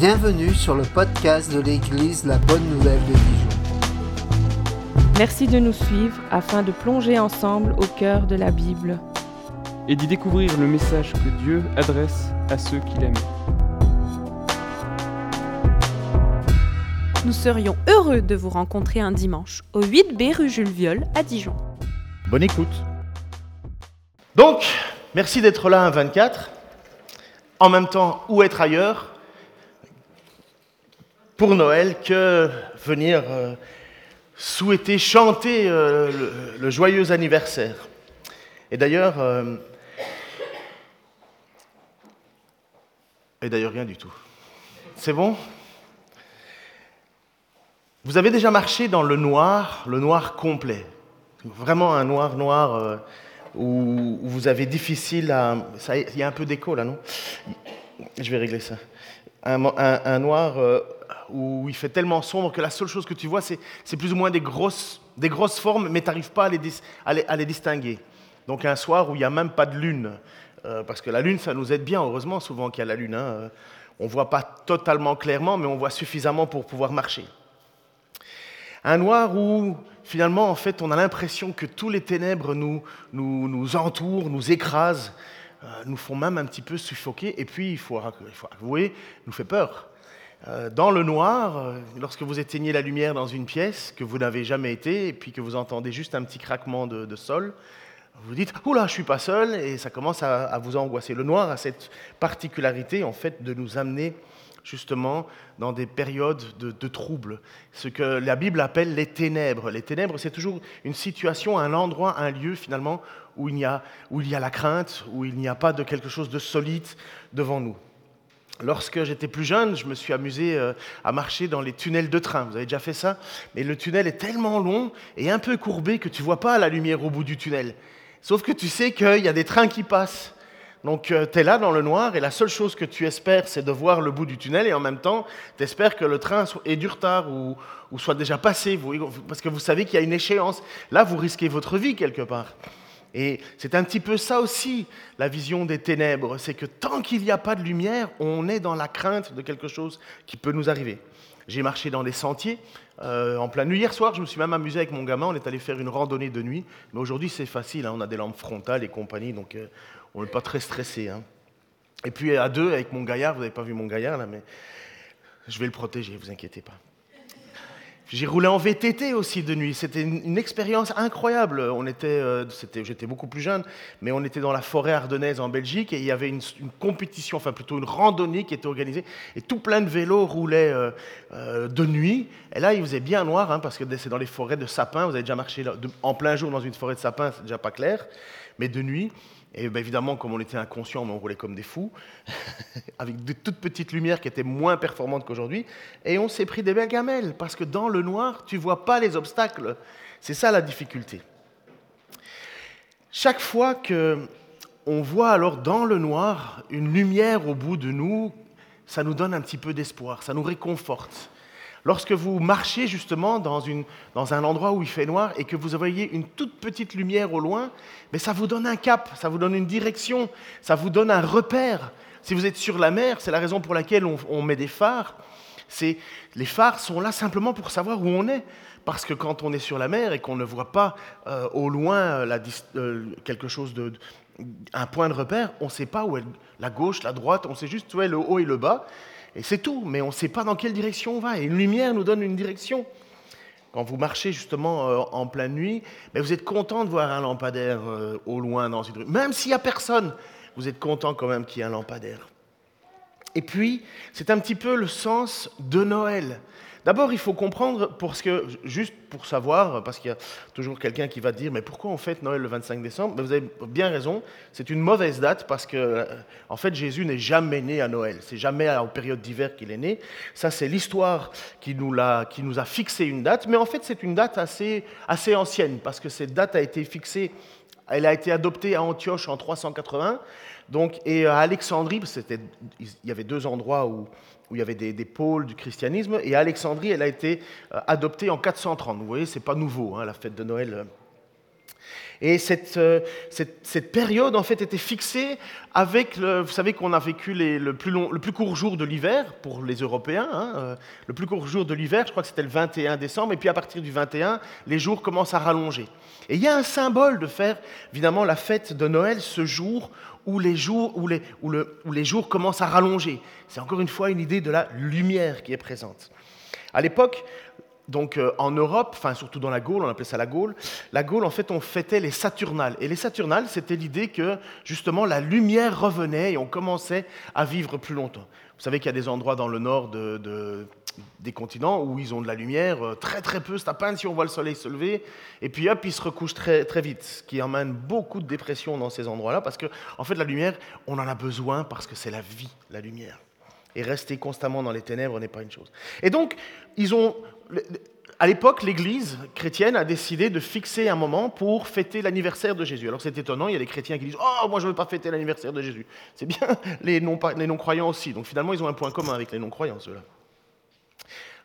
Bienvenue sur le podcast de l'Église La Bonne Nouvelle de Dijon. Merci de nous suivre afin de plonger ensemble au cœur de la Bible. et d'y découvrir le message que Dieu adresse à ceux qu'il aime. Nous serions heureux de vous rencontrer un dimanche au 8B rue Jules Viol à Dijon. Bonne écoute. Donc, merci d'être là un 24. En même temps, où être ailleurs? Pour Noël que venir euh, souhaiter chanter euh, le, joyeux anniversaire. Et d'ailleurs, euh, et d'ailleurs rien du tout. C'est bon? Vous avez déjà marché dans le noir, le noir complet? Vraiment un noir noir où, vous avez difficile à... Il y a un peu d'écho là, non? Je vais régler ça. Un, noir où il fait tellement sombre que la seule chose que tu vois, c'est plus ou moins des grosses, des grosses formes, mais tu n'arrives pas à les distinguer. Donc un soir où il n'y a même pas de lune, euh, parce que la lune, ça nous aide bien, heureusement, souvent qu'il y a la lune. hein, euh, on ne voit pas totalement clairement, mais on voit suffisamment pour pouvoir marcher. Un noir où, finalement, en fait, on a l'impression que tous les ténèbres nous, nous, nous entourent, nous écrasent, euh, nous font même un petit peu suffoquer, et puis, il faut, il faut avouer, nous fait peur. Euh, Dans le noir, euh, lorsque vous éteignez la lumière dans une pièce que vous n'avez jamais été, et puis que vous entendez juste un petit craquement de, sol, vous dites « Oula, je suis pas seul », et ça commence à, à vous angoisser. Le noir a cette particularité, en fait, de nous amener justement dans des périodes de, de troubles, ce que la Bible appelle les ténèbres. Les ténèbres, c'est toujours une situation, un endroit, un lieu finalement où il y a, où il y a la crainte, où il n'y a pas de quelque chose de solide devant nous. Lorsque j'étais plus jeune, je me suis amusé euh, à marcher dans les tunnels de train. Vous avez déjà fait ça? Mais le tunnel est tellement long et un peu courbé que tu vois pas la lumière au bout du tunnel. Sauf que tu sais qu'il y a des trains qui passent. Donc tu es là dans le noir et la seule chose que tu espères, c'est de voir le bout du tunnel et en même temps, tu espères que le train ait du retard ou, soit déjà passé, parce que vous savez qu'il y a une échéance. Là, vous risquez votre vie quelque part. Et c'est un petit peu ça aussi, la vision des ténèbres, c'est que tant qu'il n'y a pas de lumière, on est dans la crainte de quelque chose qui peut nous arriver. J'ai marché dans les sentiers euh, en pleine nuit. Hier soir, je me suis même amusé avec mon gamin, on est allé faire une randonnée de nuit. Mais aujourd'hui, c'est facile, hein, on a des lampes frontales et compagnie, donc euh, on n'est pas très stressé. hein. Et puis à deux, avec mon gaillard, vous n'avez pas vu mon gaillard là, mais je vais le protéger, vous inquiétez pas. J'ai roulé en VTT aussi de nuit. C'était une, expérience incroyable. On était, euh, j'étais beaucoup plus jeune, mais on était dans la forêt ardennaise en Belgique et il y avait une, compétition, enfin plutôt une randonnée qui était organisée et tout plein de vélos roulaient euh, euh, de nuit. Et là, il faisait bien noir hein, parce que c'est dans les forêts de sapins. Vous avez déjà marché en plein jour dans une forêt de sapins, c'est déjà pas clair, mais de nuit. Et ben, évidemment, comme on était inconscient, on roulait comme des fous, avec de toutes petites lumières qui étaient moins performantes qu'aujourd'hui. Et on s'est pris des belles gamelles, parce que dans le noir, tu vois pas les obstacles. C'est ça la difficulté. Chaque fois que on voit alors dans le noir une lumière au bout de nous, ça nous donne un petit peu d'espoir, ça nous réconforte. Lorsque vous marchez justement dans, un endroit où il fait noir et que vous voyez une toute petite lumière au loin, mais ça vous donne un cap, ça vous donne une direction, ça vous donne un repère. Si vous êtes sur la mer, c'est la raison pour laquelle on, met des phares. Les phares sont là simplement pour savoir où on est, parce que quand on est sur la mer et qu'on ne voit pas euh, au loin euh, euh, quelque chose un point de repère, on ne sait pas où est la gauche, la droite, on sait juste où est le haut et le bas, et c'est tout. Mais on ne sait pas dans quelle direction on va. Et une lumière nous donne une direction. Quand vous marchez justement euh, en pleine nuit, ben, vous êtes content de voir un lampadaire euh, au loin dans une rue. Même s'il n'y a personne, vous êtes content quand même qu'il y ait un lampadaire. Et puis, c'est un petit peu le sens de Noël. D'abord, il faut comprendre, juste pour savoir, parce qu'il y a toujours quelqu'un qui va dire, mais pourquoi on fête Noël le 25 décembre? Ben, Vous avez bien raison, c'est une mauvaise date parce que, euh, en fait, Jésus n'est jamais né à Noël. C'est jamais en période d'hiver qu'il est né. Ça, c'est l'histoire qui, nous l'a- qui nous a fixé une date, mais en fait, c'est une date assez, assez ancienne parce que cette date a été fixée elle a été adoptée à Antioche en 380, donc, et à Alexandrie, il y avait deux endroits où, il y avait des, pôles du christianisme, et à Alexandrie, elle a été euh, adoptée en 430. Vous voyez, c'est pas nouveau, hein, la fête de Noël. Et cette, euh, cette, cette, période, en fait, était fixée avec, vous savez qu'on a vécu le, plus long, le plus court jour de l'hiver pour les Européens. Hein, euh, le plus court jour de l'hiver, je crois que c'était le 21 décembre, et puis à partir du 21, les jours commencent à rallonger. Et il y a un symbole de faire, évidemment, la fête de Noël ce jour où les jours, où les, où le, où les jours commencent à rallonger. C'est encore une fois une idée de la lumière qui est présente. À l'époque, donc euh, en Europe, enfin surtout dans la Gaule, on appelait ça la Gaule, la Gaule en fait on fêtait les Saturnales. Et les Saturnales, c'était l'idée que justement la lumière revenait et on commençait à vivre plus longtemps. Vous savez qu'il y a des endroits dans le nord de, de, des continents où ils ont de la lumière, euh, très très peu, c'est à peine si on voit le soleil se lever, et puis hop, ils se recouchent très, très vite, ce qui emmène beaucoup de dépression dans ces endroits-là, parce que en fait la lumière, on en a besoin parce que c'est la vie, la lumière. Et rester constamment dans les ténèbres n'est pas une chose. Et donc, ils ont à l'époque, l'Église chrétienne a décidé de fixer un moment pour fêter l'anniversaire de Jésus. Alors c'est étonnant, il y a des chrétiens qui disent Oh, moi je ne veux pas fêter l'anniversaire de Jésus. C'est bien les non-croyants aussi. Donc finalement, ils ont un point commun avec les non-croyants, ceux-là.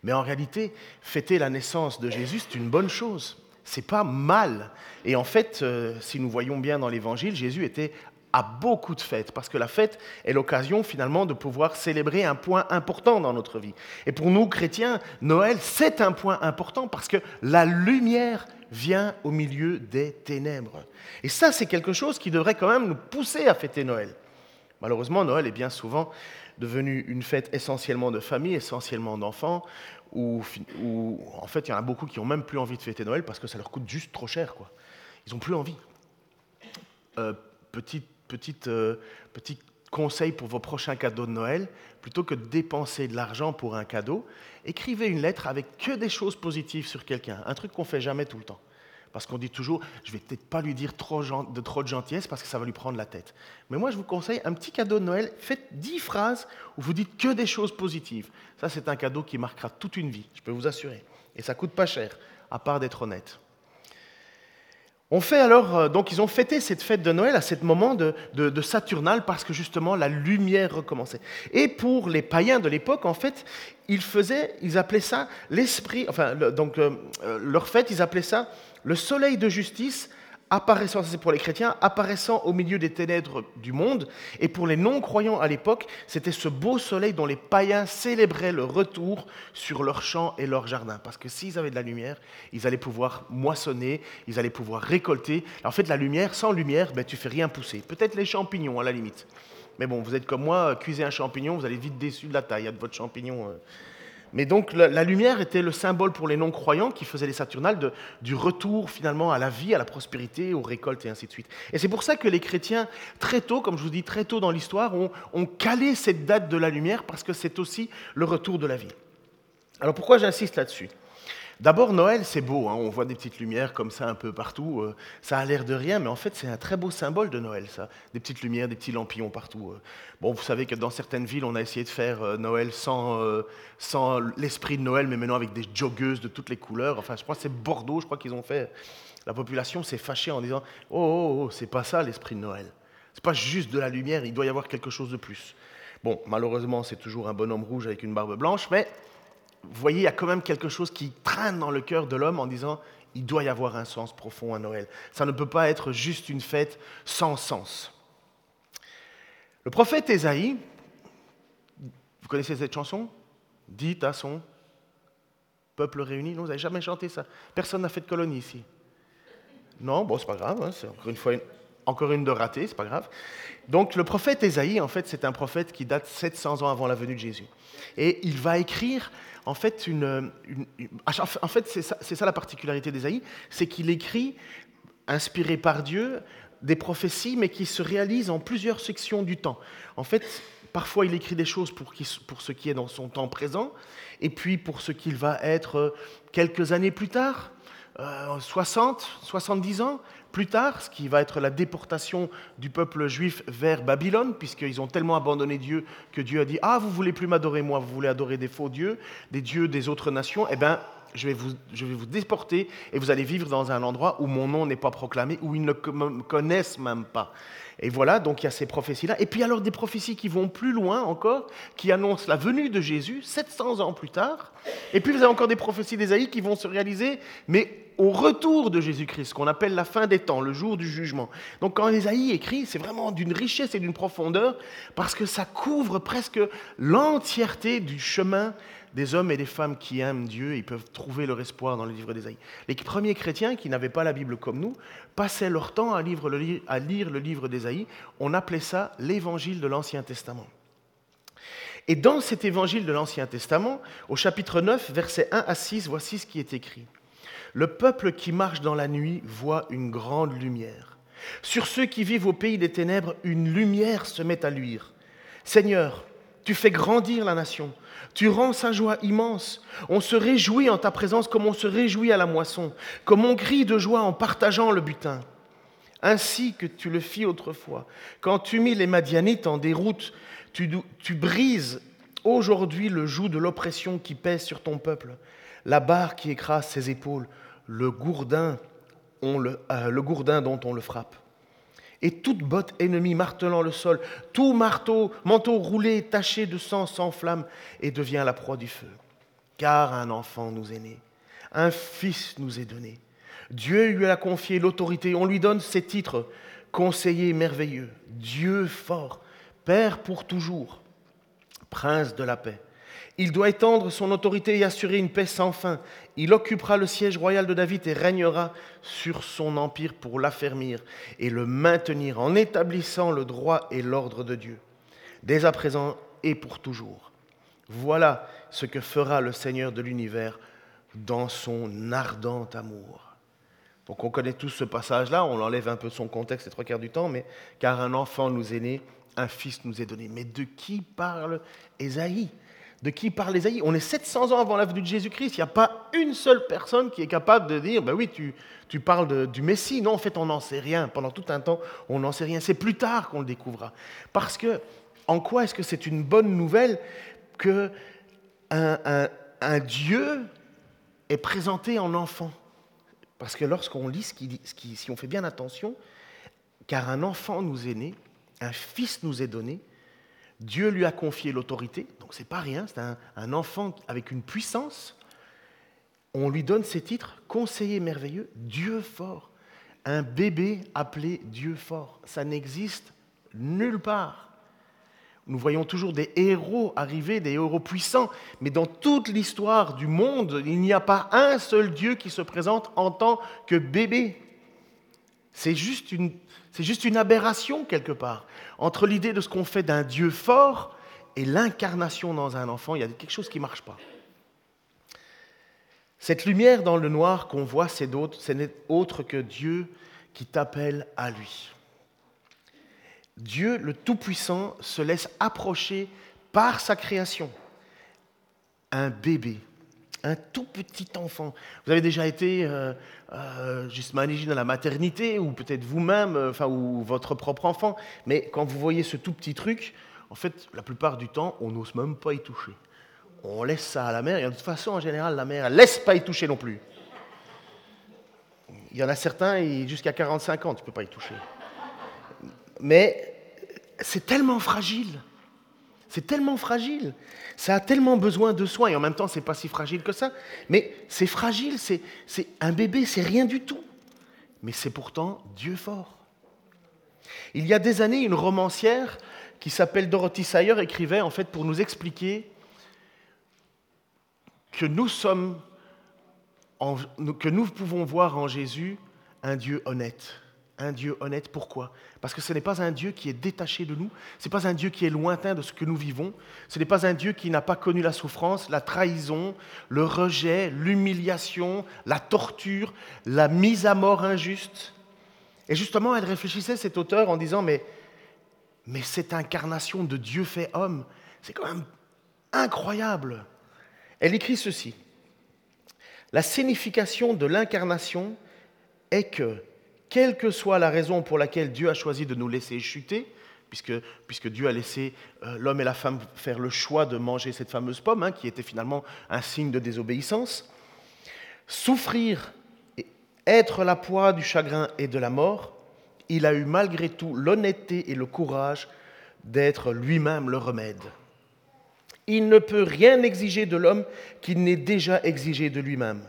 Mais en réalité, fêter la naissance de Jésus, c'est une bonne chose. C'est pas mal. Et en fait, euh, si nous voyons bien dans l'Évangile, Jésus était à beaucoup de fêtes, parce que la fête est l'occasion finalement de pouvoir célébrer un point important dans notre vie. Et pour nous, chrétiens, Noël, c'est un point important parce que la lumière vient au milieu des ténèbres. Et ça, c'est quelque chose qui devrait quand même nous pousser à fêter Noël. Malheureusement, Noël est bien souvent devenu une fête essentiellement de famille, essentiellement d'enfants, où, en fait il y en a beaucoup qui n'ont même plus envie de fêter Noël parce que ça leur coûte juste trop cher. Quoi. Ils n'ont plus envie. Euh, petite Petit, euh, conseil pour vos prochains cadeaux de Noël, plutôt que de dépenser de l'argent pour un cadeau, écrivez une lettre avec que des choses positives sur quelqu'un, un truc qu'on fait jamais tout le temps. Parce qu'on dit toujours, je vais peut-être pas lui dire de trop de gentillesse parce que ça va lui prendre la tête. Mais moi, je vous conseille un petit cadeau de Noël. Faites dix phrases où vous dites que des choses positives. Ça, c'est un cadeau qui marquera toute une vie, je peux vous assurer. Et ça coûte pas cher, à part d'être honnête. On fait alors, euh, donc ils ont fêté cette fête de Noël à ce moment de, Saturnal parce que justement la lumière recommençait. Et pour les païens de l'époque, en fait, ils faisaient, ils appelaient ça l'esprit, enfin, donc euh, euh, leur fête, ils appelaient ça le soleil de justice apparaissant, c'est pour les chrétiens, apparaissant au milieu des ténèbres du monde. Et pour les non-croyants à l'époque, c'était ce beau soleil dont les païens célébraient le retour sur leurs champs et leurs jardins. Parce que s'ils avaient de la lumière, ils allaient pouvoir moissonner, ils allaient pouvoir récolter. en fait, la lumière, sans lumière, ben, tu fais rien pousser. Peut-être les champignons à la limite. Mais bon, vous êtes comme moi, cuisez un champignon, vous allez vite déçu de la taille de votre champignon. Euh. Mais donc la, lumière était le symbole pour les non-croyants qui faisaient les Saturnales du retour finalement à la vie, à la prospérité, aux récoltes et ainsi de suite. Et c'est pour ça que les chrétiens, très tôt, comme je vous dis, très tôt dans l'histoire, ont calé cette date de la lumière parce que c'est aussi le retour de la vie. Alors pourquoi j'insiste là-dessus? D'abord, Noël, c'est beau, hein. on voit des petites lumières comme ça un peu partout. Euh, ça a l'air de rien, mais en fait, c'est un très beau symbole de Noël, ça. Des petites lumières, des petits lampillons partout. Euh. Bon, vous savez que dans certaines villes, on a essayé de faire euh, Noël sans, sans l'esprit de Noël, mais maintenant avec des joggeuses de toutes les couleurs. Enfin, je crois que c'est Bordeaux, je crois qu'ils ont fait. La population s'est fâchée en disant Oh, oh, oh c'est pas ça l'esprit de Noël. C'est pas juste de la lumière, il doit y avoir quelque chose de plus. Bon, malheureusement, c'est toujours un bonhomme rouge avec une barbe blanche, mais vous voyez, il y a quand même quelque chose qui traîne dans le cœur de l'homme en disant, il doit y avoir un sens profond à Noël. Ça ne peut pas être juste une fête sans sens. Le prophète Ésaïe, vous connaissez cette chanson? Dit à son peuple réuni. Non, vous n'avez jamais chanté ça. Personne n'a fait de colonie ici. Non, bon, c'est pas grave. Hein, c'est encore une fois encore une de ratée, c'est pas grave. Donc le prophète Ésaïe, en fait, c'est un prophète qui date 700 ans avant la venue de Jésus. Et il va écrire en fait, une, en fait c'est ça, la particularité d'Ésaïe, c'est qu'il écrit, inspiré par Dieu, des prophéties, mais qui se réalisent en plusieurs sections du temps. En fait, parfois il écrit des choses pour, pour ce qui est dans son temps présent, et puis pour ce qu'il va être quelques années plus tard, 60, euh, 70 ans plus tard, ce qui va être la déportation du peuple juif vers Babylone, puisqu'ils ont tellement abandonné Dieu que Dieu a dit Ah, vous voulez plus m'adorer moi, vous voulez adorer des faux dieux, des dieux des autres nations. Eh bien, je vais, vous, déporter et vous allez vivre dans un endroit où mon nom n'est pas proclamé, où ils ne me connaissent même pas. Et voilà, donc il y a ces prophéties-là. Et puis alors des prophéties qui vont plus loin encore, qui annoncent la venue de Jésus 700 ans plus tard. Et puis vous avez encore des prophéties d'Ésaïe qui vont se réaliser, mais au retour de Jésus-Christ, qu'on appelle la fin des temps, le jour du jugement. Donc quand Ésaïe écrit, c'est vraiment d'une richesse et d'une profondeur, parce que ça couvre presque l'entièreté du chemin des hommes et des femmes qui aiment Dieu, ils peuvent trouver leur espoir dans le livre d'Ésaïe. Les premiers chrétiens qui n'avaient pas la Bible comme nous passaient leur temps à lire le, livre d'Ésaïe. On appelait ça l'évangile de l'Ancien Testament. Et dans cet évangile de l'Ancien Testament, au chapitre 9, versets 1 à 6, voici ce qui est écrit. Le peuple qui marche dans la nuit voit une grande lumière. Sur ceux qui vivent au pays des ténèbres, une lumière se met à luire. Seigneur, tu fais grandir la nation. Tu rends sa joie immense. On se réjouit en ta présence comme on se réjouit à la moisson, comme on crie de joie en partageant le butin. Ainsi que tu le fis autrefois. Quand tu mis les Madianites en déroute, tu, brises aujourd'hui le joug de l'oppression qui pèse sur ton peuple, la barre qui écrase ses épaules, le gourdin, euh, le gourdin dont on le frappe et toute botte ennemie martelant le sol, tout marteau, manteau roulé, taché de sang s'enflamme et devient la proie du feu. Car un enfant nous est né, un fils nous est donné. Dieu lui a confié l'autorité, on lui donne ses titres, conseiller merveilleux, Dieu fort, Père pour toujours, Prince de la paix. Il doit étendre son autorité et assurer une paix sans fin. Il occupera le siège royal de David et régnera sur son empire pour l'affermir et le maintenir en établissant le droit et l'ordre de Dieu, dès à présent et pour toujours. Voilà ce que fera le Seigneur de l'univers dans son ardent amour. Donc on connaît tous ce passage-là, on l'enlève un peu de son contexte les trois quarts du temps, mais car un enfant nous est né, un fils nous est donné. Mais de qui parle Ésaïe? De qui parle Ésaïe On est 700 ans avant la venue de Jésus-Christ. Il n'y a pas une seule personne qui est capable de dire, ben oui, tu, tu parles du Messie. Non, en fait, on n'en sait rien. Pendant tout un temps, on n'en sait rien. C'est plus tard qu'on le découvrira. Parce que, en quoi est-ce que c'est une bonne nouvelle que un, Dieu est présenté en enfant? Parce que lorsqu'on lit ce qui, si on fait bien attention, car un enfant nous est né, un fils nous est donné, Dieu lui a confié l'autorité, c'est pas rien, c'est un, enfant avec une puissance. On lui donne ces titres, conseiller merveilleux, Dieu fort. Un bébé appelé Dieu fort, ça n'existe nulle part. Nous voyons toujours des héros arriver, des héros puissants, mais dans toute l'histoire du monde, il n'y a pas un seul Dieu qui se présente en tant que bébé. C'est juste une c'est juste une aberration quelque part. Entre l'idée de ce qu'on fait d'un Dieu fort et l'incarnation dans un enfant, il y a quelque chose qui ne marche pas. Cette lumière dans le noir qu'on voit, ce n'est autre que Dieu qui t'appelle à lui. Dieu, le Tout-Puissant, se laisse approcher par sa création. Un bébé, un tout petit enfant. Vous avez déjà été, euh, euh, à la maternité, ou peut-être vous-même, euh, enfin, ou votre propre enfant, mais quand vous voyez ce tout petit truc, en fait, la plupart du temps, on n'ose même pas y toucher. On laisse ça à la mère, et de toute façon, en général, la mère, elle laisse pas y toucher non plus. Il y en a certains, jusqu'à 45 ans, tu ne peux pas y toucher. Mais c'est tellement fragile. C'est tellement fragile. Ça a tellement besoin de soins. Et en même temps, c'est pas si fragile que ça. Mais c'est fragile. C'est, un bébé, c'est rien du tout. Mais c'est pourtant Dieu fort. Il y a des années, une romancière qui s'appelle Dorothy Sayer écrivait en fait pour nous expliquer que nous sommes, que nous pouvons voir en Jésus un Dieu honnête un Dieu honnête. Pourquoi? Parce que ce n'est pas un Dieu qui est détaché de nous, ce n'est pas un Dieu qui est lointain de ce que nous vivons, ce n'est pas un Dieu qui n'a pas connu la souffrance, la trahison, le rejet, l'humiliation, la torture, la mise à mort injuste. Et justement, elle réfléchissait, cet auteur, en disant, mais, mais cette incarnation de Dieu fait homme, c'est quand même incroyable. Elle écrit ceci. La signification de l'incarnation est que quelle que soit la raison pour laquelle Dieu a choisi de nous laisser chuter, puisque, puisque Dieu a laissé euh, l'homme et la femme faire le choix de manger cette fameuse pomme, hein, qui était finalement un signe de désobéissance, souffrir, et être la poix du chagrin et de la mort, il a eu malgré tout l'honnêteté et le courage d'être lui-même le remède. Il ne peut rien exiger de l'homme qu'il n'ait déjà exigé de lui-même.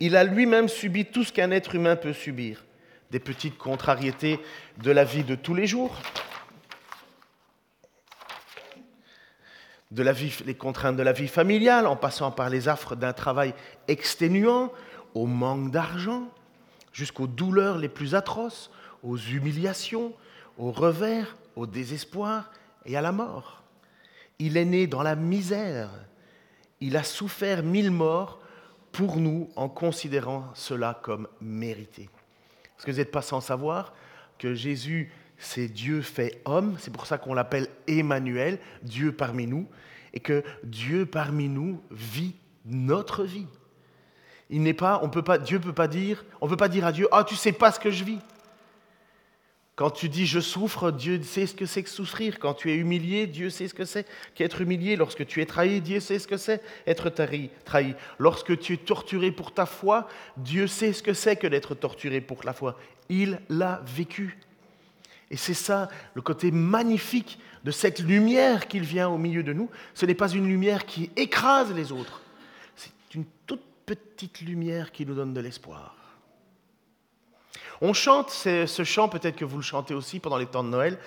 Il a lui-même subi tout ce qu'un être humain peut subir, des petites contrariétés de la vie de tous les jours, de les contraintes de la vie familiale, en passant par les affres d'un travail exténuant, au manque d'argent, jusqu'aux douleurs les plus atroces, aux humiliations, aux revers, au désespoir et à la mort. Il est né dans la misère. Il a souffert mille morts pour nous en considérant cela comme mérité. Est-ce que vous n'êtes pas sans savoir que Jésus, c'est Dieu fait homme, c'est pour ça qu'on l'appelle Emmanuel, Dieu parmi nous, et que Dieu parmi nous vit notre vie. Il n'est pas, on peut pas, Dieu peut pas dire, on peut pas dire à Dieu, ah tu sais pas ce que je vis. Quand tu dis je souffre, Dieu sait ce que c'est que souffrir. Quand tu es humilié, Dieu sait ce que c'est qu'être humilié. Lorsque tu es trahi, Dieu sait ce que c'est être trahi. Lorsque tu es torturé pour ta foi, Dieu sait ce que c'est que d'être torturé pour la foi. Il l'a vécu. Et c'est ça le côté magnifique de cette lumière qu'il vient au milieu de nous. Ce n'est pas une lumière qui écrase les autres. C'est une toute petite lumière qui nous donne de l'espoir. On chante ce chant, peut-être que vous le chantez aussi pendant les temps de Noël.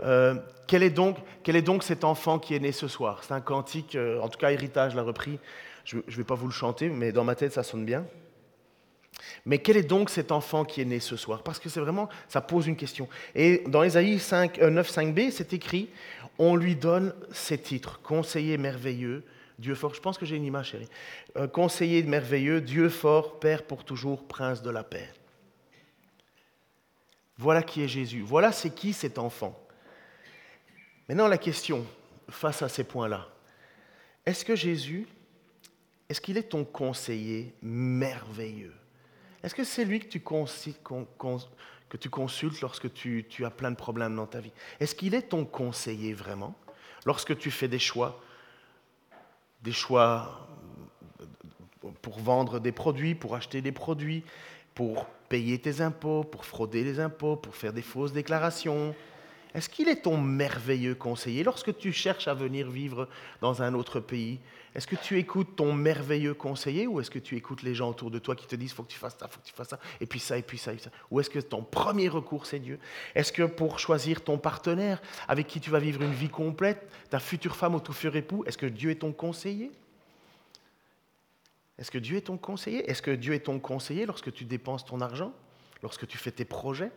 Euh, quel, est donc, cet enfant qui est né ce soir? C'est un cantique, euh, en tout cas Héritage l'a repris. Je ne vais pas vous le chanter, mais dans ma tête ça sonne bien. Mais quel est donc cet enfant qui est né ce soir? Parce que c'est vraiment, ça pose une question. Et dans Ésaïe 5, 9, 5b, c'est écrit, on lui donne ces titres, conseiller merveilleux, Dieu fort. Je pense que j'ai une image, chérie. Euh, conseiller merveilleux, Dieu fort, Père pour toujours, Prince de la paix. Voilà qui est Jésus. Voilà c'est qui cet enfant. Maintenant, la question face à ces points-là. Est-ce que Jésus, est-ce qu'il est ton conseiller merveilleux? Est-ce que c'est lui que tu, consultes lorsque tu as plein de problèmes dans ta vie? Est-ce qu'il est ton conseiller vraiment Lorsque tu fais des choix, des choix pour vendre des produits, pour acheter des produits, pour payer tes impôts, pour frauder les impôts, pour faire des fausses déclarations. Est-ce qu'il est ton merveilleux conseiller lorsque tu cherches à venir vivre dans un autre pays? Est-ce que tu écoutes ton merveilleux conseiller ou est-ce que tu écoutes les gens autour de toi qui te disent faut que tu fasses ça, faut que tu fasses ça, et puis ça, et puis ça, et puis ça? Ou est-ce que ton premier recours c'est Dieu? Est-ce que pour choisir ton partenaire avec qui tu vas vivre une vie complète, ta future femme ou ton futur époux, est-ce que Dieu est ton conseiller? Est-ce que Dieu est ton conseiller? Est-ce que Dieu est ton conseiller lorsque tu dépenses ton argent? Lorsque tu fais tes projets?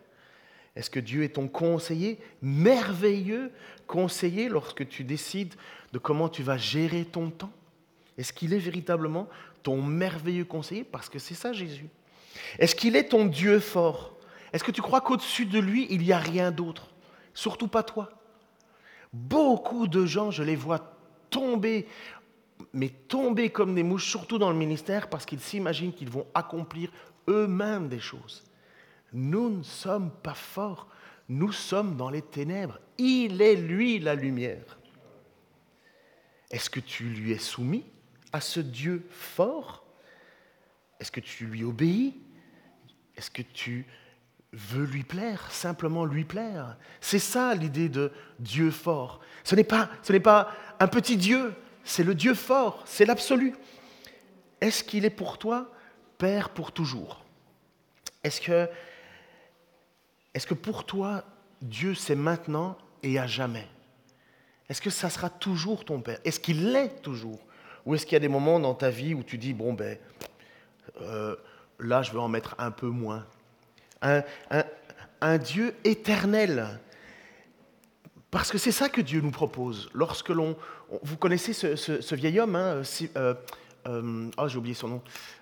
Est-ce que Dieu est ton conseiller Merveilleux conseiller lorsque tu décides de comment tu vas gérer ton temps? Est-ce qu'il est véritablement ton merveilleux conseiller? Parce que c'est ça Jésus. Est-ce qu'il est ton Dieu fort? Est-ce que tu crois qu'au-dessus de lui, il n'y a rien d'autre? Surtout pas toi. Beaucoup de gens, je les vois tomber mais tomber comme des mouches, surtout dans le ministère, parce qu'ils s'imaginent qu'ils vont accomplir eux-mêmes des choses. Nous ne sommes pas forts, nous sommes dans les ténèbres. Il est lui la lumière. Est-ce que tu lui es soumis à ce Dieu fort? Est-ce que tu lui obéis? Est-ce que tu veux lui plaire, simplement lui plaire? C'est ça l'idée de Dieu fort. Ce n'est pas, ce n'est pas un petit Dieu, c'est le Dieu fort, c'est l'absolu. Est-ce qu'il est pour toi Père pour toujours? Est-ce que, pour toi, Dieu c'est maintenant et à jamais? Est-ce que ça sera toujours ton Père? Est-ce qu'il l'est toujours? Ou est-ce qu'il y a des moments dans ta vie où tu dis, bon ben, euh, là je vais en mettre un peu moins? Un, un Dieu éternel, parce que c'est ça que Dieu nous propose. Lorsque l'on, vous connaissez ce, vieil homme, hein, euh, euh, oh, j'ai oublié son nom,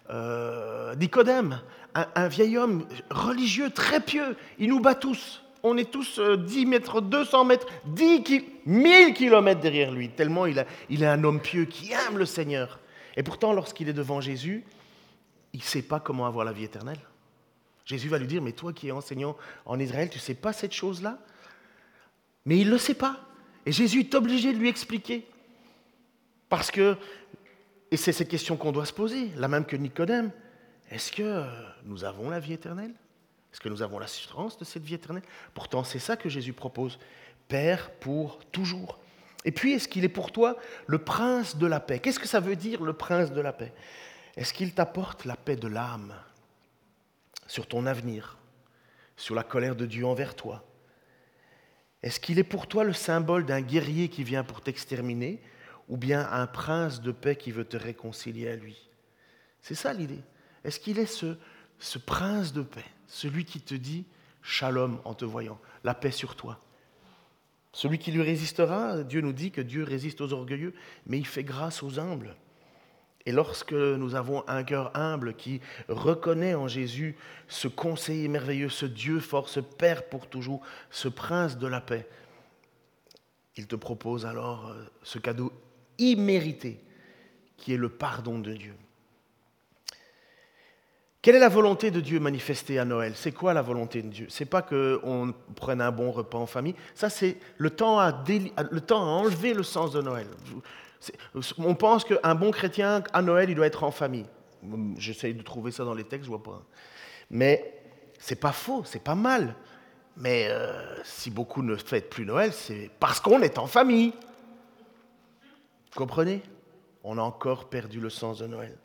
euh, Nicodème, un, vieil homme religieux très pieux. Il nous bat tous. On est tous 10 mètres, 200 mètres, 10 1000 kilomètres derrière lui, tellement il, il est un homme pieux qui aime le Seigneur. Et pourtant, lorsqu'il est devant Jésus, il ne sait pas comment avoir la vie éternelle. Jésus va lui dire, mais toi qui es enseignant en Israël, tu ne sais pas cette chose-là? Mais il ne le sait pas. Et Jésus est obligé de lui expliquer. Parce que, et c'est cette question qu'on doit se poser, la même que Nicodème, est-ce que nous avons la vie éternelle? Est-ce que nous avons l'assurance de cette vie éternelle? Pourtant, c'est ça que Jésus propose. Père pour toujours. Et puis, est-ce qu'il est pour toi le prince de la paix? Qu'est-ce que ça veut dire le prince de la paix? Est-ce qu'il t'apporte la paix de l'âme sur ton avenir, sur la colère de Dieu envers toi? Est-ce qu'il est pour toi le symbole d'un guerrier qui vient pour t'exterminer? Ou bien un prince de paix qui veut te réconcilier à lui C'est ça l'idée. Est-ce qu'il est ce, ce prince de paix, celui qui te dit shalom en te voyant, la paix sur toi? Celui qui lui résistera, Dieu nous dit que Dieu résiste aux orgueilleux, mais il fait grâce aux humbles. Et lorsque nous avons un cœur humble qui reconnaît en Jésus ce conseiller merveilleux, ce Dieu fort, ce Père pour toujours, ce prince de la paix, il te propose alors euh, ce cadeau immérité qui est le pardon de Dieu. Quelle est la volonté de Dieu manifestée à Noël? C'est quoi la volonté de Dieu? C'est pas qu'on prenne un bon repas en famille. Ça, c'est le temps à, le temps à enlever le sens de Noël. On pense qu'un bon chrétien, à Noël, il doit être en famille. J'essaye de trouver ça dans les textes, je vois pas. Mais c'est pas faux, c'est pas mal. Mais euh, si beaucoup ne fêtent plus Noël, c'est parce qu'on est en famille. Vous comprenez? On a encore perdu le sens de Noël.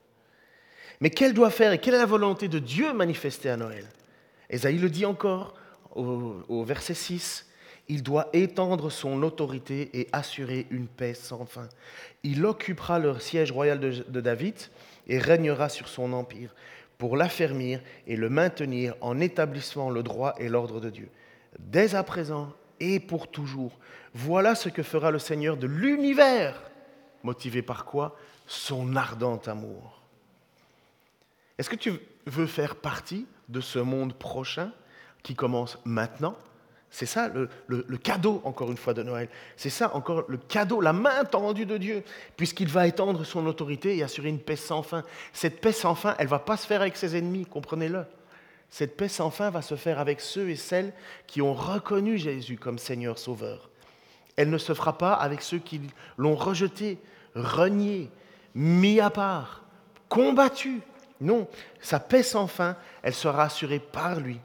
Mais quelle doit faire et quelle est la volonté de Dieu manifestée à Noël? Esaïe le dit encore au, verset 6. Il doit étendre son autorité et assurer une paix sans fin. Il occupera le siège royal de, de David et régnera sur son empire pour l'affermir et le maintenir en établissant le droit et l'ordre de Dieu. Dès à présent et pour toujours, voilà ce que fera le Seigneur de l'univers. Motivé par quoi Son ardent amour. Est-ce que tu veux faire partie de ce monde prochain qui commence maintenant? C'est ça le, cadeau, encore une fois, de Noël. C'est ça encore le cadeau, la main tendue de Dieu, puisqu'il va étendre son autorité et assurer une paix sans fin. Cette paix sans fin, elle ne va pas se faire avec ses ennemis, comprenez-le. Cette paix sans fin va se faire avec ceux et celles qui ont reconnu Jésus comme Seigneur Sauveur. Elle ne se fera pas avec ceux qui l'ont rejeté, renié, mis à part, combattu, non, sa paix sans fin, elle sera assurée par lui.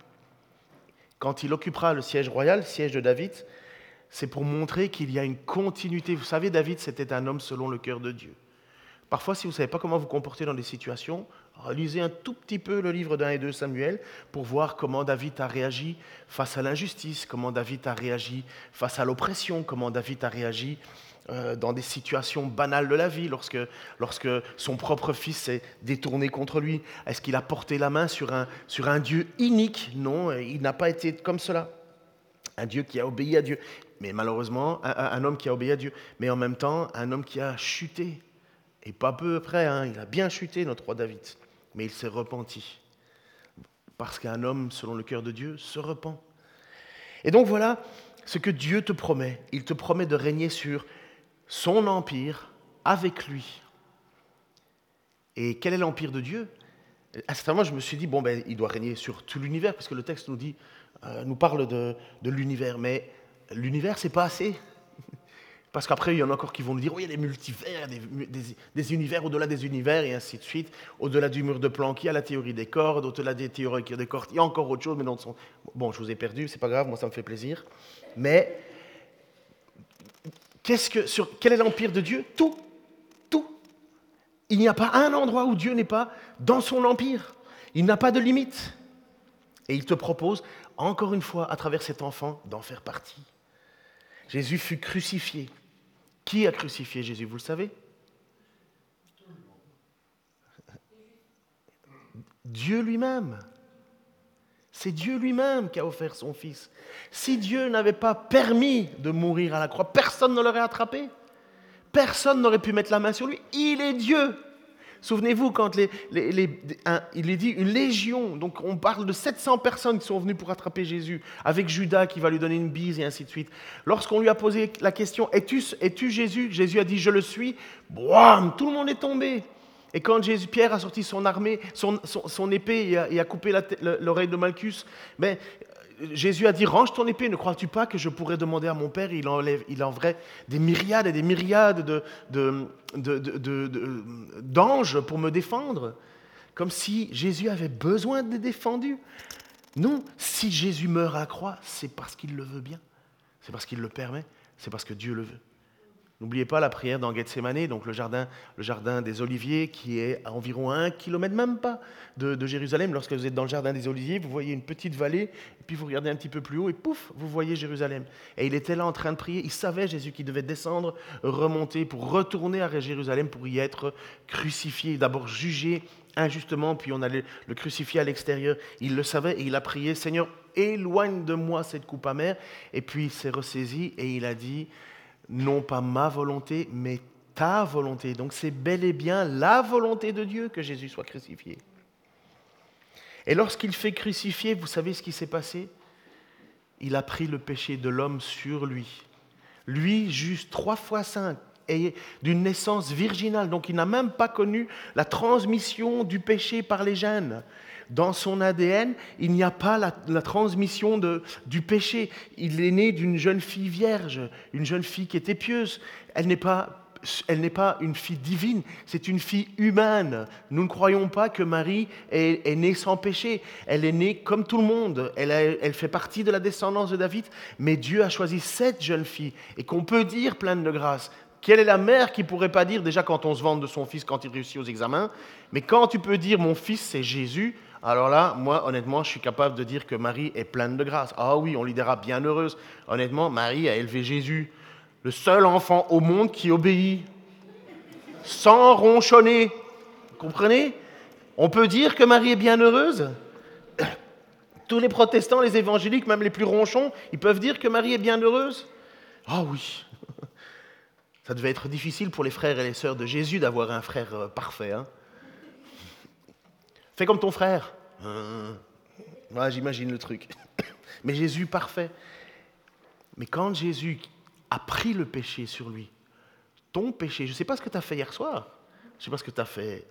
Quand il occupera le siège royal, le siège de David, c'est pour montrer qu'il y a une continuité. Vous savez, David, c'était un homme selon le cœur de Dieu. Parfois, si vous ne savez pas comment vous comporter dans des situations, relisez un tout petit peu le livre d'un et deux Samuel pour voir comment David a réagi face à l'injustice, comment David a réagi face à l'oppression, comment David a réagi euh, dans des situations banales de la vie, lorsque, lorsque son propre fils s'est détourné contre lui Est-ce qu'il a porté la main sur un, sur un Dieu inique? Non, il n'a pas été comme cela. Un Dieu qui a obéi à Dieu. Mais malheureusement, un, homme qui a obéi à Dieu. Mais en même temps, un homme qui a chuté. Et pas peu près, hein, il a bien chuté, notre roi David. Mais il s'est repenti. Parce qu'un homme, selon le cœur de Dieu, se repent. Et donc voilà ce que Dieu te promet. Il te promet de régner sur son empire avec lui. Et quel est l'empire de Dieu? À ce moment, je me suis dit, bon, ben, il doit régner sur tout l'univers, parce que le texte nous, dit, euh, nous parle de, l'univers. Mais l'univers, c'est pas assez. Parce qu'après, il y en a encore qui vont nous dire, oui, il y a des multivers, des, univers au-delà des univers, et ainsi de suite. Au-delà du mur de Planck, il y a la théorie des cordes, au-delà des théories des cordes, il y a encore autre chose, mais. Bon, je vous ai perdu, c'est pas grave, moi ça me fait plaisir. Mais que, sur, quel est l'empire de Dieu? Tout. Tout. Il n'y a pas un endroit où Dieu n'est pas dans son empire. Il n'a pas de limite. Et il te propose, encore une fois, à travers cet enfant, d'en faire partie. Jésus fut crucifié. Qui a crucifié Jésus, vous le savez? Dieu lui-même. C'est Dieu lui-même qui a offert son Fils. Si Dieu n'avait pas permis de mourir à la croix, personne ne l'aurait attrapé. Personne n'aurait pu mettre la main sur lui. Il est Dieu. Souvenez-vous quand il est dit une légion, donc on parle de 700 personnes qui sont venues pour attraper Jésus, avec Judas qui va lui donner une bise et ainsi de suite. Lorsqu'on lui a posé la question, es-tu es Jésus? Jésus a dit, je le suis. Boum, tout le monde est tombé. Et quand Jésus, Pierre a sorti son armée, son, épée et a, coupé l'oreille de Malchus, mais euh, Jésus a dit range ton épée. Ne crois-tu pas que je pourrais demander à mon Père? Il enlève, il enverrait des myriades et des myriades d'anges pour me défendre. comme si Jésus avait besoin d'être défendu. Non, si Jésus meurt à croix, c'est parce qu'il le veut bien, c'est parce qu'il le permet, c'est parce que Dieu le veut. N'oubliez pas la prière dans Gethsemane, donc le jardin, le jardin des Oliviers, qui est à environ un kilomètre, même pas, de, Jérusalem. Lorsque vous êtes dans le jardin des Oliviers, vous voyez une petite vallée, puis vous regardez un petit peu plus haut, et pouf, vous voyez Jérusalem. Et il était là en train de prier. Il savait, Jésus, qu'il devait descendre, remonter, pour retourner à Jérusalem, pour y être crucifié, d'abord jugé injustement, puis on allait le crucifier à l'extérieur. Il le savait, et il a prié, Seigneur, éloigne de moi cette coupe amère. Et puis il s'est ressaisi, et il a dit, non pas ma volonté, mais ta volonté. Donc c'est bel et bien la volonté de Dieu que Jésus soit crucifié. Et lorsqu'il fait crucifier, vous savez ce qui s'est passé? Il a pris le péché de l'homme sur lui. Lui, juste trois fois et d'une naissance virginale, donc il n'a même pas connu la transmission du péché par les gènes dans son ADN, il n'y a pas la, transmission de, du péché. Il est né d'une jeune fille vierge, une jeune fille qui était pieuse. Elle n'est pas elle n'est pas une fille divine, c'est une fille humaine. Nous ne croyons pas que Marie est, née sans péché. Elle est née comme tout le monde. Elle, elle, fait partie de la descendance de David. Mais Dieu a choisi cette jeune fille et qu'on peut dire pleine de grâce. Quelle est la mère qui pourrait pas dire, déjà quand on se vante de son fils quand il réussit aux examens, mais quand tu peux dire mon fils c'est Jésus, alors là, moi, honnêtement, je suis capable de dire que Marie est pleine de grâce. Ah oui, on lui dira bienheureuse. Honnêtement, Marie a élevé Jésus, le seul enfant au monde qui obéit, sans ronchonner. Vous comprenez? On peut dire que Marie est bienheureuse? Tous les protestants, les évangéliques, même les plus ronchons, ils peuvent dire que Marie est bienheureuse? Ah oui Ça devait être difficile pour les frères et les sœurs de Jésus d'avoir un frère euh, parfait. Hein Fais comme ton frère. Moi, j'imagine le truc. Mais Jésus, parfait. Mais quand Jésus a pris le péché sur lui, ton péché, je ne sais pas ce que tu as fait hier soir, je ne sais pas ce que tu as fait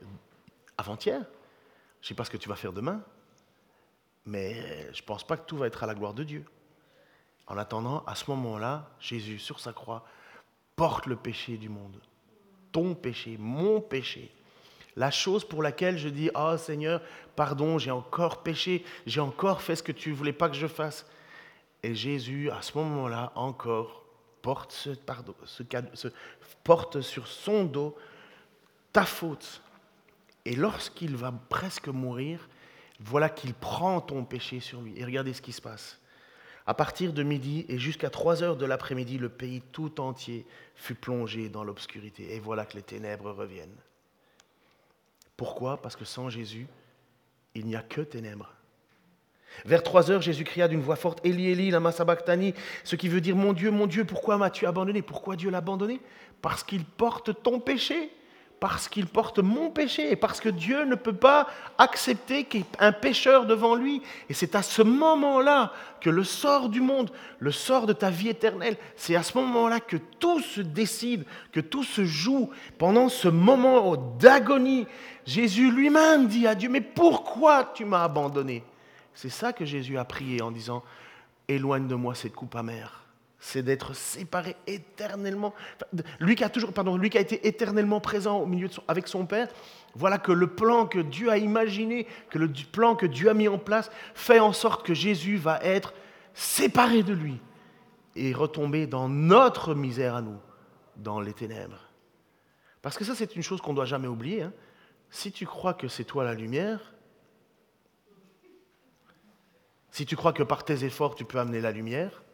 avant-hier, je ne sais pas ce que tu vas faire demain, mais je ne pense pas que tout va être à la gloire de Dieu. En attendant, à ce moment-là, Jésus, sur sa croix, porte le péché du monde. Ton péché, mon péché. La chose pour laquelle je dis, oh Seigneur, pardon, j'ai encore péché, j'ai encore fait ce que tu ne voulais pas que je fasse. Et Jésus, à ce moment-là, encore, porte, ce, pardon, porte sur son dos ta faute. Et lorsqu'il va presque mourir, voilà qu'il prend ton péché sur lui. Et regardez ce qui se passe. À partir de midi et jusqu'à 3 heures de l'après-midi, le pays tout entier fut plongé dans l'obscurité. Et voilà que les ténèbres reviennent. Pourquoi? Parce que sans Jésus, il n'y a que ténèbres. Vers trois heures, Jésus cria d'une voix forte, Eli, Eli, lama sabachthani, ce qui veut dire, mon Dieu, mon Dieu, pourquoi m'as-tu abandonné? Pourquoi Dieu l'a abandonné? Parce qu'il porte ton péché parce qu'il porte mon péché et parce que Dieu ne peut pas accepter qu'il y ait un pécheur devant lui. Et c'est à ce moment-là que le sort du monde, le sort de ta vie éternelle, c'est à ce moment-là que tout se décide, que tout se joue. Pendant ce moment d'agonie, Jésus lui-même dit à Dieu, mais pourquoi tu m'as abandonné? C'est ça que Jésus a prié en disant, éloigne de moi cette coupe amère c'est d'être séparé éternellement. Lui qui a toujours, pardon, lui qui a été éternellement présent au milieu avec son Père, voilà que le plan que Dieu a imaginé, que le plan que Dieu a mis en place, fait en sorte que Jésus va être séparé de lui et retomber dans notre misère à nous, dans les ténèbres. Parce que ça, c'est une chose qu'on ne doit jamais oublier. Hein. Si tu crois que c'est toi la lumière, si tu crois que par tes efforts tu peux amener la lumière,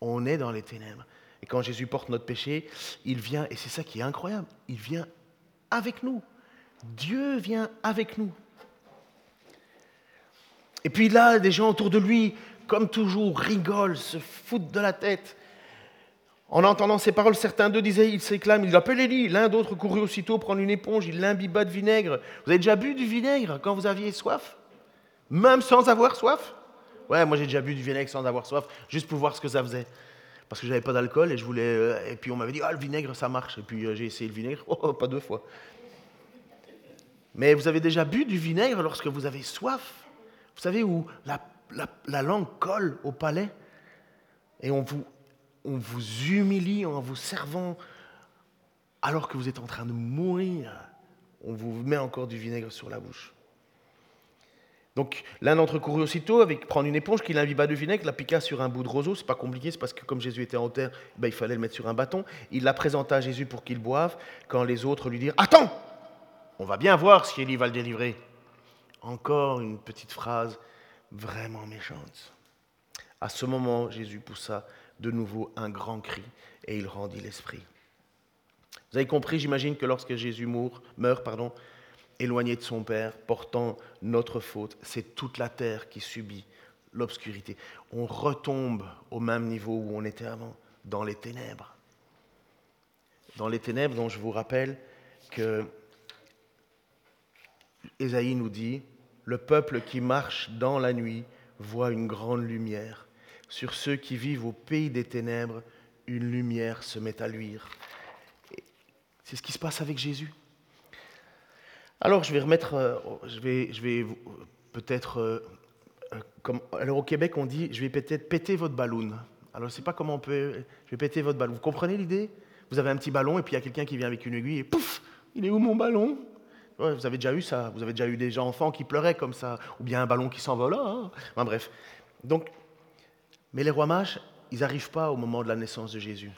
on est dans les ténèbres. Et quand Jésus porte notre péché, il vient, et c'est ça qui est incroyable, il vient avec nous. Dieu vient avec nous. Et puis là, des gens autour de lui, comme toujours, rigolent, se foutent de la tête. En entendant ces paroles, certains d'eux disaient, ils s'éclament, ils appellent Élie. L'un d'autre courut aussitôt prendre une éponge, il l'imbiba de vinaigre. Vous avez déjà bu du vinaigre quand vous aviez soif? Même sans avoir soif? Ouais, moi j'ai déjà bu du vinaigre sans avoir soif, juste pour voir ce que ça faisait. Parce que j'avais pas d'alcool et je voulais. Euh, et puis on m'avait dit, ah, le vinaigre, ça marche. Et puis euh, j'ai essayé le vinaigre, oh, pas deux fois. Mais vous avez déjà bu du vinaigre lorsque vous avez soif? Vous savez, où la, la, langue colle au palais? Et on vous, on vous humilie en vous servant alors que vous êtes en train de mourir. on vous met encore du vinaigre sur la bouche. Donc l'un d'entre eux courut aussitôt avec prendre une éponge qu'il imbiba de vinaigre, l'appliqua sur un bout de roseau. C'est pas compliqué, c'est parce que comme Jésus était en terre, ben, il fallait le mettre sur un bâton. Il la présenta à Jésus pour qu'il boive. Quand les autres lui dirent Attends, on va bien voir si Élie va le délivrer. Encore une petite phrase vraiment méchante. À ce moment, Jésus poussa de nouveau un grand cri et il rendit l'esprit. Vous avez compris, j'imagine, que lorsque Jésus meurt, meurt pardon, éloigné de son Père, portant notre faute, c'est toute la terre qui subit l'obscurité. On retombe au même niveau où on était avant, dans les ténèbres. Dans les ténèbres dont je vous rappelle que Ésaïe nous dit, le peuple qui marche dans la nuit voit une grande lumière. Sur ceux qui vivent au pays des ténèbres, une lumière se met à luire. C'est ce qui se passe avec Jésus. Alors je vais remettre, euh, je vais, je vais peut-être, euh, euh, alors au Québec on dit, je vais peut-être péter votre ballon. Alors je ne sais pas comment on peut, je vais péter votre ballon. Vous comprenez l'idée? Vous avez un petit ballon et puis il y a quelqu'un qui vient avec une aiguille et pouf, il est où mon ballon? Vous avez déjà eu ça, vous avez déjà eu des enfants qui pleuraient comme ça, ou bien un ballon qui s'envole. Hein enfin, bref. Donc, mais les rois mages, ils n'arrivent pas au moment de la naissance de Jésus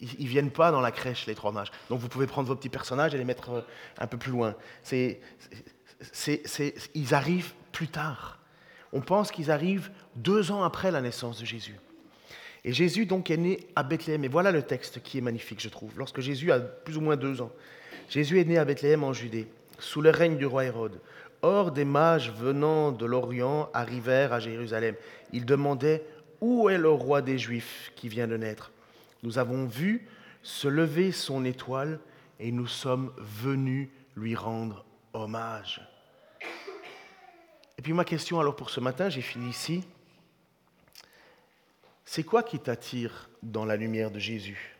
ils ne viennent pas dans la crèche, les trois mages. Donc vous pouvez prendre vos petits personnages et les mettre euh, un peu plus loin. C'est, ils arrivent plus tard. On pense qu'ils arrivent deux ans après la naissance de Jésus. Et Jésus donc est né à Bethléem. Et voilà le texte qui est magnifique, je trouve. Lorsque Jésus a plus ou moins deux ans, Jésus est né à Bethléem en Judée, sous le règne du roi Hérode. Or, des mages venant de l'Orient arrivèrent à Jérusalem. Ils demandaient Où est le roi des Juifs qui vient de naître? Nous avons vu se lever son étoile et nous sommes venus lui rendre hommage. Et puis ma question alors pour ce matin, j'ai fini ici. C'est quoi qui t'attire dans la lumière de Jésus?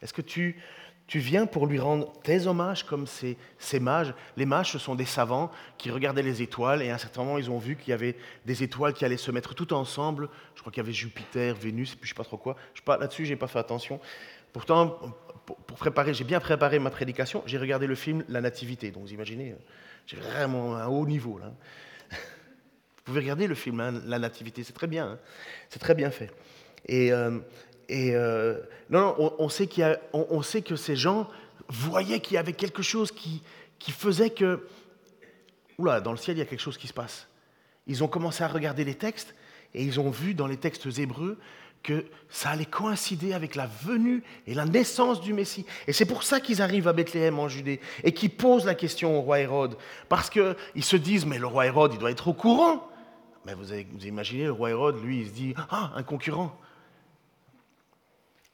Est-ce que tu tu viens pour lui rendre tes hommages comme ces, mages. Les mages, ce sont des savants qui regardaient les étoiles et à un certain moment, ils ont vu qu'il y avait des étoiles qui allaient se mettre tout ensemble. Je crois qu'il y avait Jupiter, Vénus, et puis je ne sais pas trop quoi. Je là-dessus, j'ai pas fait attention. Pourtant, pour préparer, j'ai bien préparé ma prédication. J'ai regardé le film La Nativité. Donc, vous imaginez, j'ai vraiment un haut niveau là. Vous pouvez regarder le film hein, La Nativité, c'est très bien, hein. c'est très bien fait. Et, euh, et euh, non, on, sait sait que ces gens voyaient qu'il y avait quelque chose qui, qui faisait que, oula, dans le ciel, il y a quelque chose qui se passe. Ils ont commencé à regarder les textes et ils ont vu dans les textes hébreux que ça allait coïncider avec la venue et la naissance du Messie. Et c'est pour ça qu'ils arrivent à Bethléem en Judée et qu'ils posent la question au roi Hérode. Parce qu'ils se disent, mais le roi Hérode, il doit être au courant. Mais vous, avez, vous imaginez, le roi Hérode, lui, il se dit, ah, un concurrent.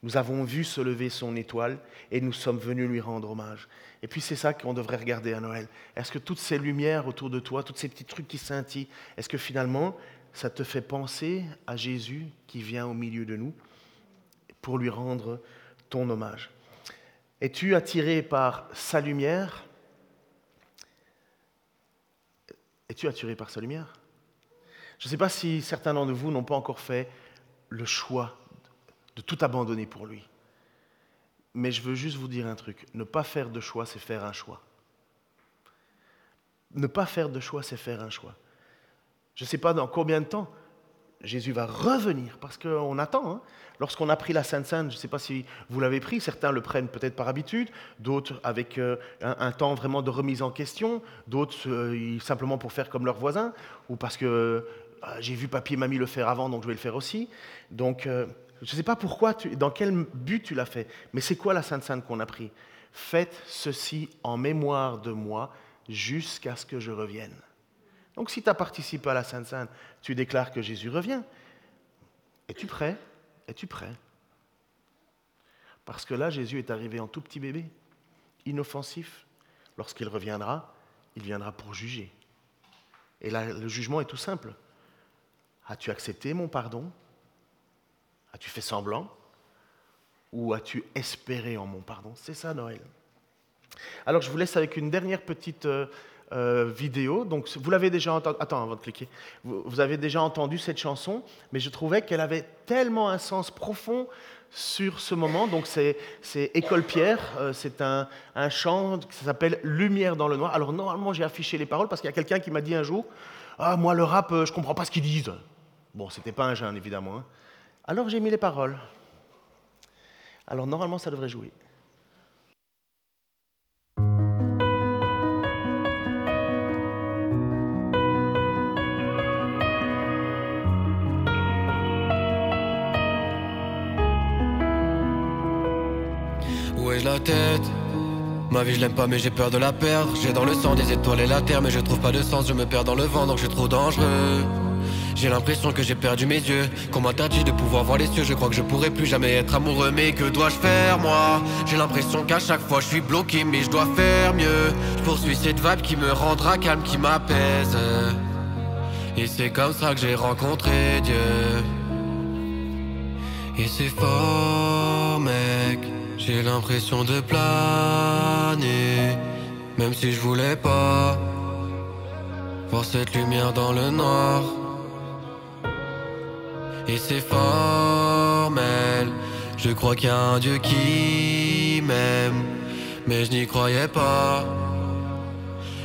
Nous avons vu se lever son étoile et nous sommes venus lui rendre hommage. Et puis c'est ça qu'on devrait regarder à Noël. Est-ce que toutes ces lumières autour de toi, tous ces petits trucs qui scintillent, est-ce que finalement ça te fait penser à Jésus qui vient au milieu de nous pour lui rendre ton hommage? Es-tu attiré par sa lumière? Es-tu attiré par sa lumière? Je ne sais pas si certains d'entre vous n'ont pas encore fait le choix de tout abandonner pour lui. Mais je veux juste vous dire un truc, ne pas faire de choix, c'est faire un choix. Ne pas faire de choix, c'est faire un choix. Je ne sais pas dans combien de temps Jésus va revenir, parce qu'on attend. Hein. Lorsqu'on a pris la Sainte Sainte, je ne sais pas si vous l'avez pris, certains le prennent peut-être par habitude, d'autres avec euh, un, temps vraiment de remise en question, d'autres euh, simplement pour faire comme leurs voisins, ou parce que euh, j'ai vu papy et mamie le faire avant, donc je vais le faire aussi. Donc je ne sais pas pourquoi, dans quel but tu l'as fait, mais c'est quoi la Sainte Sainte qu'on a pris? Faites ceci en mémoire de moi jusqu'à ce que je revienne. Donc si tu as participé à la Sainte Sainte, tu déclares que Jésus revient. Es-tu prêt? Es-tu prêt? Parce que là, Jésus est arrivé en tout petit bébé, inoffensif. Lorsqu'il reviendra, il viendra pour juger. Et là, le jugement est tout simple. As-tu accepté mon pardon? As-tu fait semblant? Ou as-tu espéré en mon pardon? C'est ça Noël. Alors je vous laisse avec une dernière petite euh, euh, vidéo. Donc, vous l'avez déjà entendu. Attends, avant de cliquer. Vous, avez déjà entendu cette chanson, mais je trouvais qu'elle avait tellement un sens profond sur ce moment. Donc, c'est École Pierre. euh, c'est un, un chant qui s'appelle Lumière dans le noir. Alors, normalement, j'ai affiché les paroles parce qu'il y a quelqu'un qui m'a dit un jour Ah, moi, le rap, je comprends pas ce qu'ils disent. Bon, c'était pas un jeune, évidemment. hein. Alors, j'ai mis les paroles. Alors, normalement, ça devrait jouer. Où ai-je la tête Ma vie je l'aime pas mais j'ai peur de la perdre J'ai dans le sang des étoiles et la terre Mais je trouve pas de sens, je me perds dans le vent Donc je suis trop dangereux J'ai l'impression que j'ai perdu mes yeux. Qu'on m'interdit de pouvoir voir les cieux. Je crois que je pourrai plus jamais être amoureux. Mais que dois-je faire moi? J'ai l'impression qu'à chaque fois je suis bloqué Mais je dois faire mieux. Je poursuis cette vibe qui me rendra calme Qui m'apaise. Et c'est comme ça que j'ai rencontré Dieu. Et c'est fort, mec. J'ai l'impression de planer, même si je voulais pas. Voir cette lumière dans le noir. Et c'est formel. Je crois qu'il y a un Dieu qui m'aime, mais je n'y croyais pas.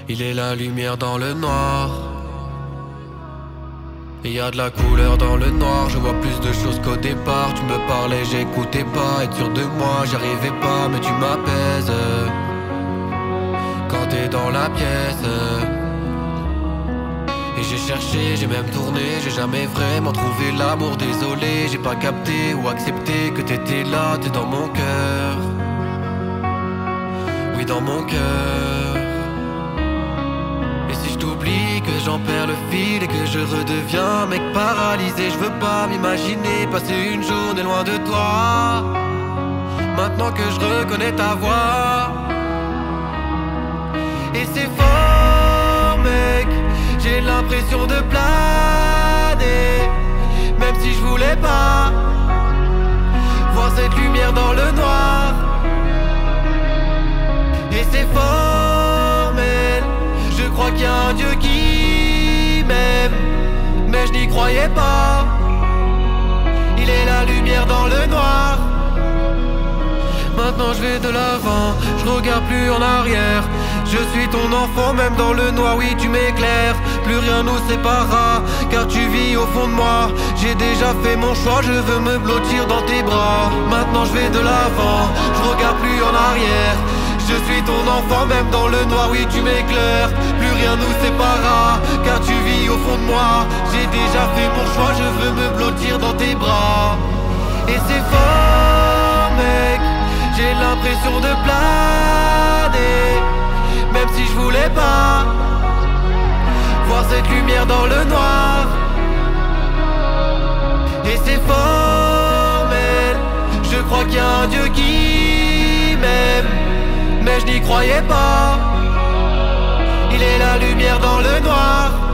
Il est la lumière dans le noir. Et y a de la couleur dans le noir, je vois plus de choses qu'au départ. Tu me parlais, j'écoutais pas, être sûr de moi, j'y arrivais pas, mais tu m'apaises. Quand t'es dans la pièce. Et j'ai cherché, j'ai même tourné, j'ai jamais vraiment trouvé l'amour. Désolé, j'ai pas capté ou accepté que t'étais là, t'es dans mon cœur. Oui, dans mon cœur. Et si je t'oublie, que j'en perds le fil et que je redeviens mec paralysé, je veux pas m'imaginer passer une journée loin de toi. Maintenant que je reconnais ta voix. Et c'est fort, j'ai l'impression de planer, même si je voulais pas voir cette lumière dans le noir. Et c'est formel, je crois qu'il y a un Dieu qui m'aime, mais je n'y croyais pas. Il est la lumière dans le noir. Maintenant je vais de l'avant, je regarde plus en arrière. Je suis ton enfant, même dans le noir, oui tu m'éclaires. Plus rien nous séparera, car tu vis au fond de moi. J'ai déjà fait mon choix, je veux me blottir dans tes bras. Maintenant je vais de l'avant, je regarde plus en arrière. Je suis ton enfant, même dans le noir, oui tu m'éclaires. Plus rien nous séparera, car tu vis au fond de moi. J'ai déjà fait mon choix, je veux me blottir dans tes bras. Et c'est fort, mec, j'ai l'impression de planer, même si je voulais pas voir cette lumière dans le noir. Et c'est formel, je crois qu'il y a un Dieu qui m'aime, mais je n'y croyais pas. Il est la lumière dans le noir.